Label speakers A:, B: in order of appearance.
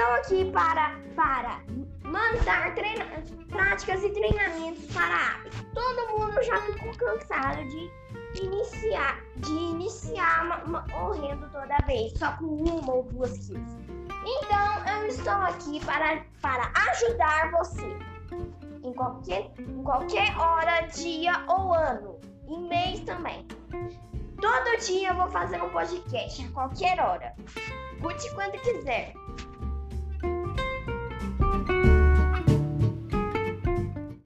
A: Estou aqui para, para mandar treina, práticas e treinamentos para aves. Todo mundo já ficou cansado de iniciar, de iniciar morrendo toda vez, só com uma ou duas kills. Então eu estou aqui para, para ajudar você em qualquer, em qualquer hora, dia ou ano, em mês também. Todo dia eu vou fazer um podcast, a qualquer hora. Curte quando quiser.